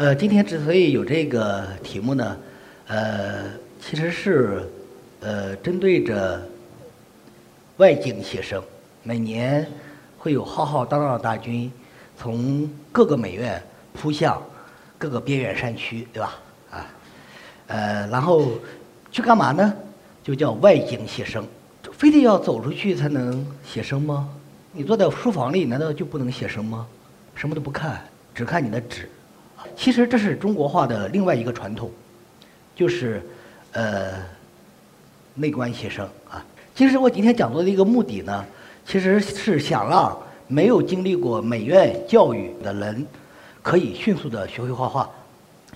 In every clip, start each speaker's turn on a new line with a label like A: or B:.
A: 呃，今天之所以有这个题目呢，呃，其实是呃针对着外景写生，每年会有浩浩荡荡的大军从各个美院扑向各个边远山区，对吧？啊，呃，然后去干嘛呢？就叫外景写生，非得要走出去才能写生吗？你坐在书房里，难道就不能写生吗？什么都不看，只看你的纸。其实这是中国画的另外一个传统，就是呃内观写生啊。其实我今天讲座的一个目的呢，其实是想让没有经历过美院教育的人，可以迅速的学会画画。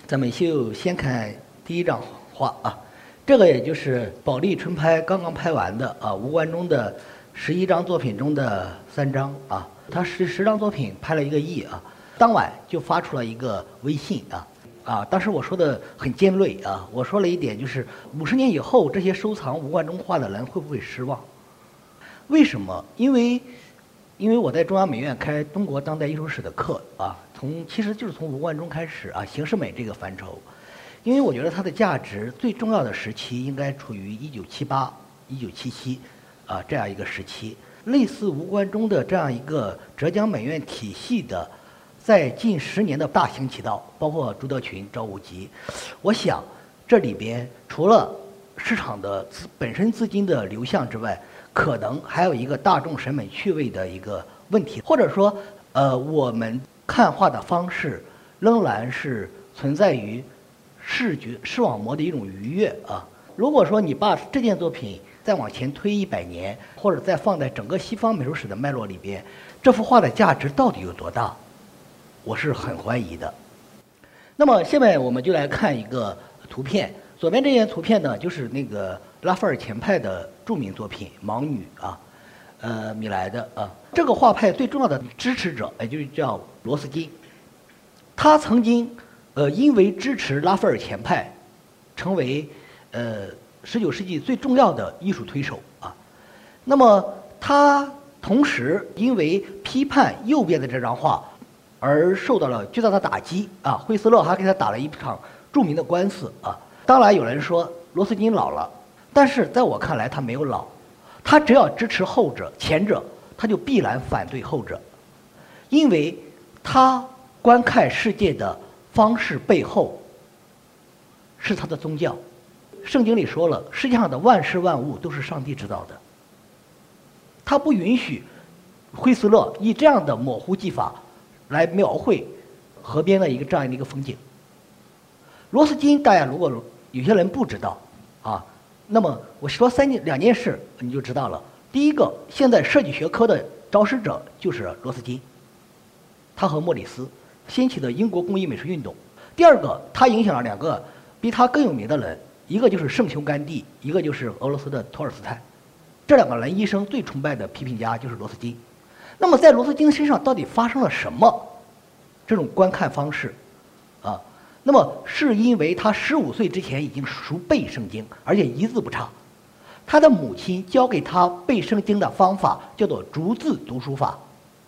A: 咱们就先看第一张画啊。这个也就是保利春拍刚刚拍完的啊，吴冠中的十一张作品中的三张啊，他十十张作品拍了一个亿啊，当晚就发出了一个微信啊啊，当时我说的很尖锐啊，我说了一点就是五十年以后这些收藏吴冠中画的人会不会失望？为什么？因为因为我在中央美院开中国当代艺术史的课啊，从其实就是从吴冠中开始啊，形式美这个范畴。因为我觉得它的价值最重要的时期应该处于一九七八、一九七七，啊这样一个时期。类似吴冠中的这样一个浙江美院体系的，在近十年的大行其道，包括朱德群、赵无极，我想这里边除了市场的资本身资金的流向之外，可能还有一个大众审美趣味的一个问题，或者说，呃，我们看画的方式仍然是存在于。视觉视网膜的一种愉悦啊！如果说你把这件作品再往前推一百年，或者再放在整个西方美术史的脉络里边，这幅画的价值到底有多大？我是很怀疑的。那么下面我们就来看一个图片，左边这件图片呢，就是那个拉斐尔前派的著名作品《盲女》啊，呃，米莱的啊。这个画派最重要的支持者，也就是叫罗斯金，他曾经。呃，因为支持拉斐尔前派，成为呃十九世纪最重要的艺术推手啊。那么他同时因为批判右边的这张画，而受到了巨大的打击啊。惠斯勒还给他打了一场著名的官司啊。当然有人说罗斯金老了，但是在我看来他没有老，他只要支持后者，前者他就必然反对后者，因为他观看世界的。方式背后是他的宗教。圣经里说了，世界上的万事万物都是上帝制造的。他不允许惠斯勒以这样的模糊技法来描绘河边的一个这样的一个风景。罗斯金，大家如果有些人不知道啊，那么我说三件两件事你就知道了。第一个，现在设计学科的肇始者就是罗斯金，他和莫里斯。掀起的英国工艺美术运动。第二个，他影响了两个比他更有名的人，一个就是圣雄甘地，一个就是俄罗斯的托尔斯泰。这两个人一生最崇拜的批评家就是罗斯金。那么在罗斯金身上到底发生了什么？这种观看方式，啊，那么是因为他十五岁之前已经熟背圣经，而且一字不差。他的母亲教给他背圣经的方法叫做逐字读书法。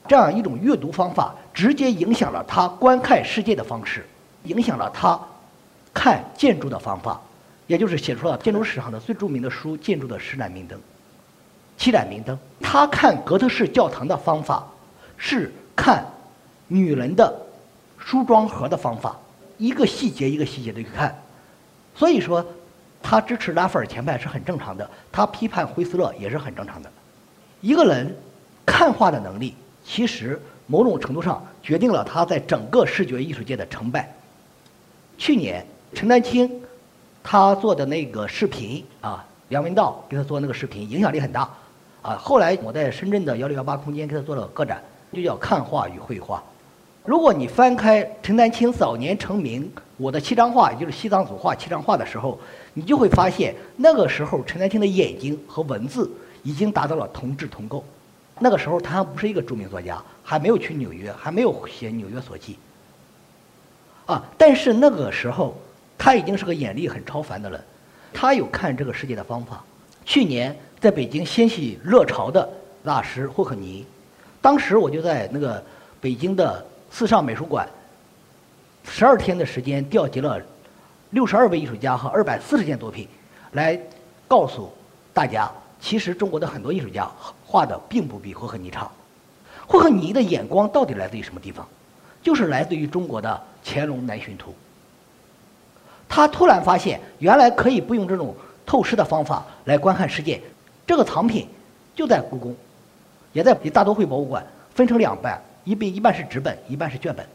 A: 这样一种阅读方法，直接影响了他观看世界的方式，影响了他看建筑的方法，也就是写出了建筑史上的最著名的书《建筑的十盏明灯》。七盏明灯，他看哥特式教堂的方法是看女人的梳妆盒的方法，一个细节一个细节的去看。所以说，他支持拉斐尔前派是很正常的，他批判惠斯勒也是很正常的。一个人看画的能力。其实某种程度上决定了他在整个视觉艺术界的成败。去年陈丹青他做的那个视频啊，梁文道给他做那个视频，影响力很大啊。后来我在深圳的幺六幺八空间给他做了个展，就叫《看画与绘画》。如果你翻开陈丹青早年成名《我的七张画》，也就是西藏组画七张画的时候，你就会发现那个时候陈丹青的眼睛和文字已经达到了同质同构。那个时候他还不是一个著名作家，还没有去纽约，还没有写《纽约所记》。啊，但是那个时候他已经是个眼力很超凡的人，他有看这个世界的方法。去年在北京掀起热潮的大师霍克尼，当时我就在那个北京的四上美术馆十二天的时间调集了六十二位艺术家和二百四十件作品，来告诉大家，其实中国的很多艺术家画的并不比霍克尼差。霍克尼的眼光到底来自于什么地方？就是来自于中国的《乾隆南巡图》。他突然发现，原来可以不用这种透视的方法来观看世界。这个藏品就在故宫，也在大都会博物馆，分成两半，一半一半是纸本，一半是卷本。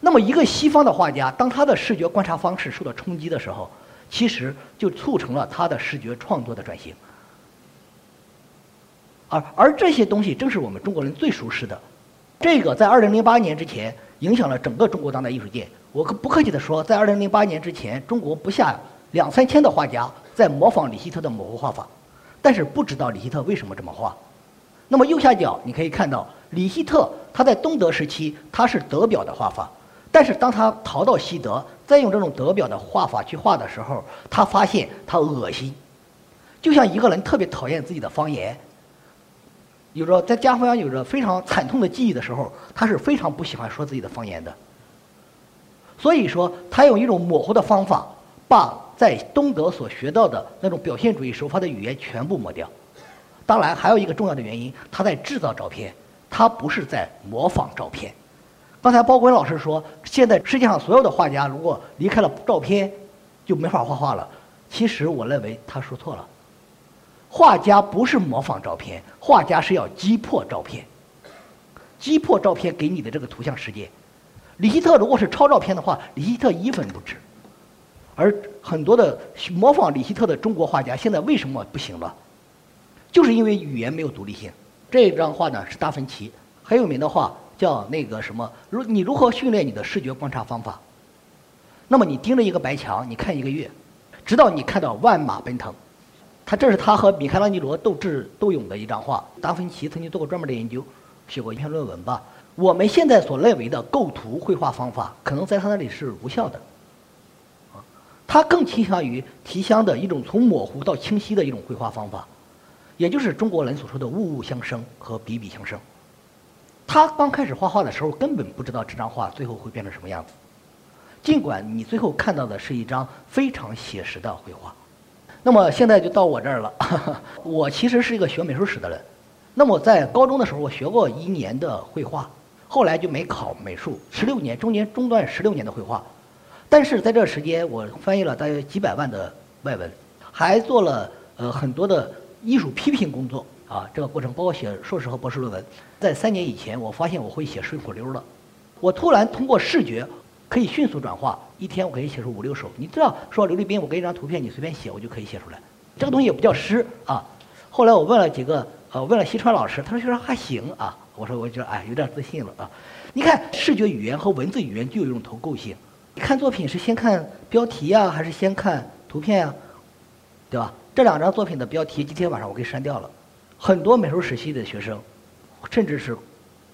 A: 那么，一个西方的画家，当他的视觉观察方式受到冲击的时候，其实就促成了他的视觉创作的转型。而而这些东西正是我们中国人最熟悉的。这个在二零零八年之前影响了整个中国当代艺术界。我可不客气地说，在二零零八年之前，中国不下两三千的画家在模仿李希特的模糊画法，但是不知道李希特为什么这么画。那么右下角你可以看到，李希特他在东德时期他是德表的画法，但是当他逃到西德，再用这种德表的画法去画的时候，他发现他恶心，就像一个人特别讨厌自己的方言。有着在家乡有着非常惨痛的记忆的时候，他是非常不喜欢说自己的方言的。所以说，他用一种模糊的方法，把在东德所学到的那种表现主义手法的语言全部抹掉。当然，还有一个重要的原因，他在制造照片，他不是在模仿照片。刚才包国老师说，现在世界上所有的画家如果离开了照片，就没法画画了。其实我认为他说错了。画家不是模仿照片，画家是要击破照片，击破照片给你的这个图像世界。李希特如果是抄照片的话，李希特一分不值。而很多的模仿李希特的中国画家现在为什么不行了？就是因为语言没有独立性。这张画呢是达芬奇很有名的画，叫那个什么？如你如何训练你的视觉观察方法？那么你盯着一个白墙，你看一个月，直到你看到万马奔腾。他这是他和米开朗基罗斗智斗勇的一张画。达芬奇曾经做过专门的研究，写过一篇论文吧。我们现在所认为的构图绘画方法，可能在他那里是无效的。他更倾向于提香的一种从模糊到清晰的一种绘画方法，也就是中国人所说的物物相生和笔笔相生。他刚开始画画的时候，根本不知道这张画最后会变成什么样子。尽管你最后看到的是一张非常写实的绘画。那么现在就到我这儿了。我其实是一个学美术史的人。那么在高中的时候，我学过一年的绘画，后来就没考美术。十六年中间中断十六年的绘画，但是在这时间，我翻译了大约几百万的外文，还做了呃很多的艺术批评工作啊。这个过程包括写硕士和博士论文。在三年以前，我发现我会写顺口溜了。我突然通过视觉。可以迅速转化，一天我可以写出五六首。你知道，说刘立斌，我给一张图片，你随便写，我就可以写出来。这个东西也不叫诗啊。后来我问了几个，呃，问了西川老师，他说说还行啊。我说我觉得哎，有点自信了啊。你看，视觉语言和文字语言就有一种投构性。看作品是先看标题呀，还是先看图片呀？对吧？这两张作品的标题，今天晚上我给删掉了。很多美术史系的学生，甚至是，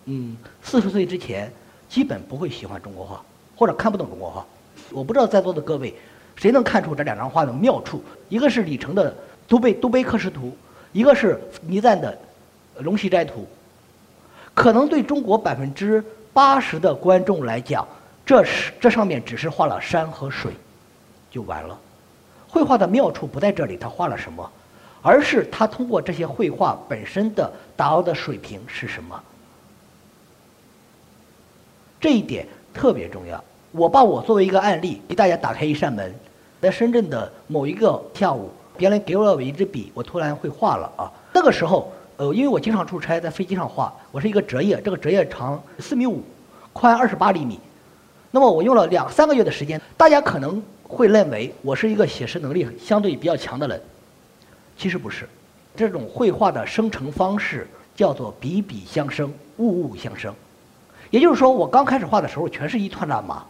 A: 嗯，四十岁之前，基本不会喜欢中国画。或者看不懂中国画，我不知道在座的各位，谁能看出这两张画的妙处？一个是李成的《都贝都贝克什图》，一个是倪瓒的《龙溪斋图》。可能对中国百分之八十的观众来讲，这是这上面只是画了山和水，就完了。绘画的妙处不在这里，他画了什么，而是他通过这些绘画本身的达到的水平是什么。这一点。特别重要。我把我作为一个案例，给大家打开一扇门。在深圳的某一个下午，别人给了我一支笔，我突然会画了啊。那个时候，呃，因为我经常出差，在飞机上画，我是一个折页，这个折页长四米五，宽二十八厘米。那么我用了两三个月的时间。大家可能会认为我是一个写实能力相对比较强的人，其实不是。这种绘画的生成方式叫做笔笔相生，物物相生。也就是说，我刚开始画的时候全是一团乱麻。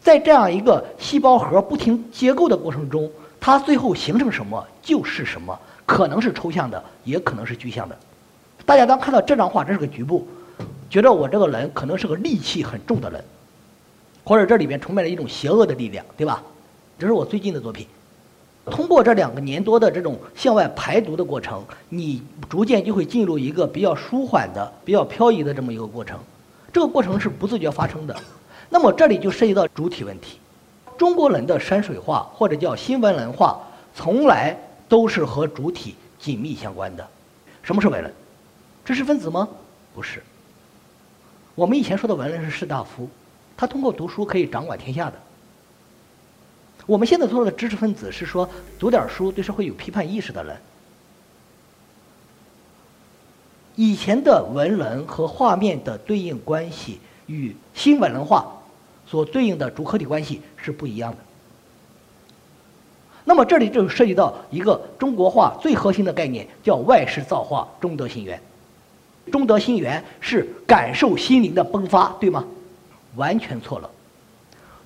A: 在这样一个细胞核不停结构的过程中，它最后形成什么就是什么，可能是抽象的，也可能是具象的。大家当看到这张画，这是个局部，觉得我这个人可能是个戾气很重的人，或者这里面充满了一种邪恶的力量，对吧？这是我最近的作品。通过这两个年多的这种向外排毒的过程，你逐渐就会进入一个比较舒缓的、比较漂移的这么一个过程。这个过程是不自觉发生的。那么这里就涉及到主体问题。中国人的山水画或者叫新文人画，从来都是和主体紧密相关的。什么是文人？知识分子吗？不是。我们以前说的文人是士大夫，他通过读书可以掌管天下的。我们现在说的知识分子是说读点书对社会有批判意识的人。以前的文人和画面的对应关系与新文人画所对应的主客体关系是不一样的。那么这里就涉及到一个中国画最核心的概念，叫外事造化，中德心源。中德心源是感受心灵的迸发，对吗？完全错了。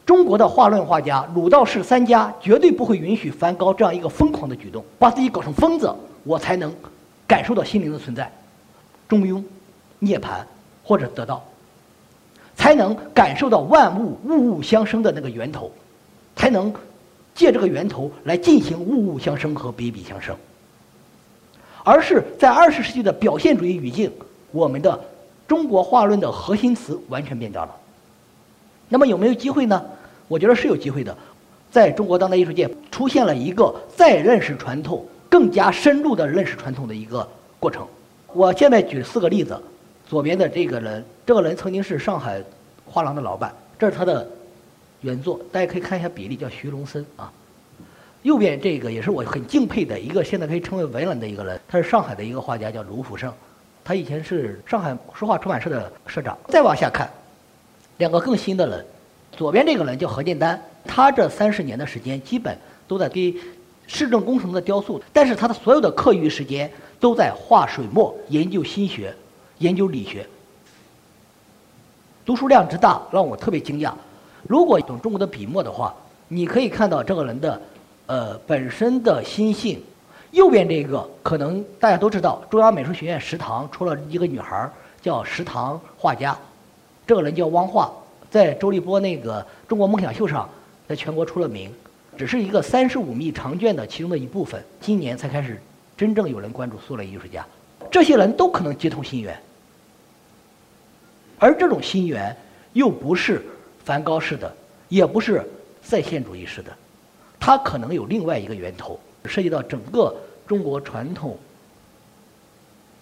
A: 中国的画论画家鲁道士三家绝对不会允许梵高这样一个疯狂的举动，把自己搞成疯子，我才能感受到心灵的存在。中庸、涅槃或者得道，才能感受到万物物物相生的那个源头，才能借这个源头来进行物物相生和比比相生。而是在二十世纪的表现主义语境，我们的中国画论的核心词完全变掉了。那么有没有机会呢？我觉得是有机会的，在中国当代艺术界出现了一个再认识传统、更加深入的认识传统的一个过程。我现在举四个例子，左边的这个人，这个人曾经是上海画廊的老板，这是他的原作，大家可以看一下比例，叫徐龙森啊。右边这个也是我很敬佩的一个，现在可以称为文人的一个人，他是上海的一个画家，叫卢福胜，他以前是上海书画出版社的社长。再往下看，两个更新的人，左边这个人叫何建丹，他这三十年的时间基本都在给市政工程的雕塑，但是他的所有的课余时间。都在画水墨，研究心学，研究理学。读书量之大让我特别惊讶。如果懂中国的笔墨的话，你可以看到这个人的，呃，本身的心性。右边这个可能大家都知道，中央美术学院食堂出了一个女孩叫食堂画家，这个人叫汪画，在周立波那个中国梦想秀上，在全国出了名，只是一个三十五米长卷的其中的一部分，今年才开始。真正有人关注苏联艺术家，这些人都可能接通心源，而这种心源又不是梵高式的，也不是再现主义式的，它可能有另外一个源头，涉及到整个中国传统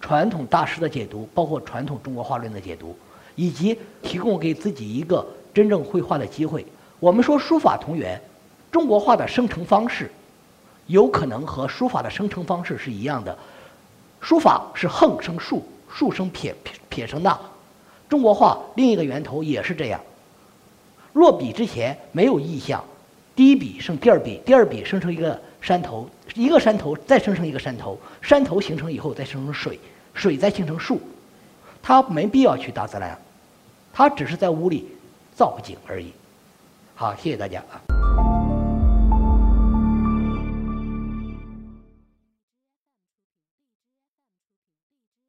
A: 传统大师的解读，包括传统中国画论的解读，以及提供给自己一个真正绘画的机会。我们说书法同源，中国画的生成方式。有可能和书法的生成方式是一样的，书法是横生竖，竖生撇，撇撇生捺。中国画另一个源头也是这样。落笔之前没有意象，第一笔生第二笔，第二笔生成一个山头，一个山头再生成一个山头，山头形成以后再生成水，水再形成树。他没必要去大自然，他只是在屋里造景而已。好，谢谢大家啊。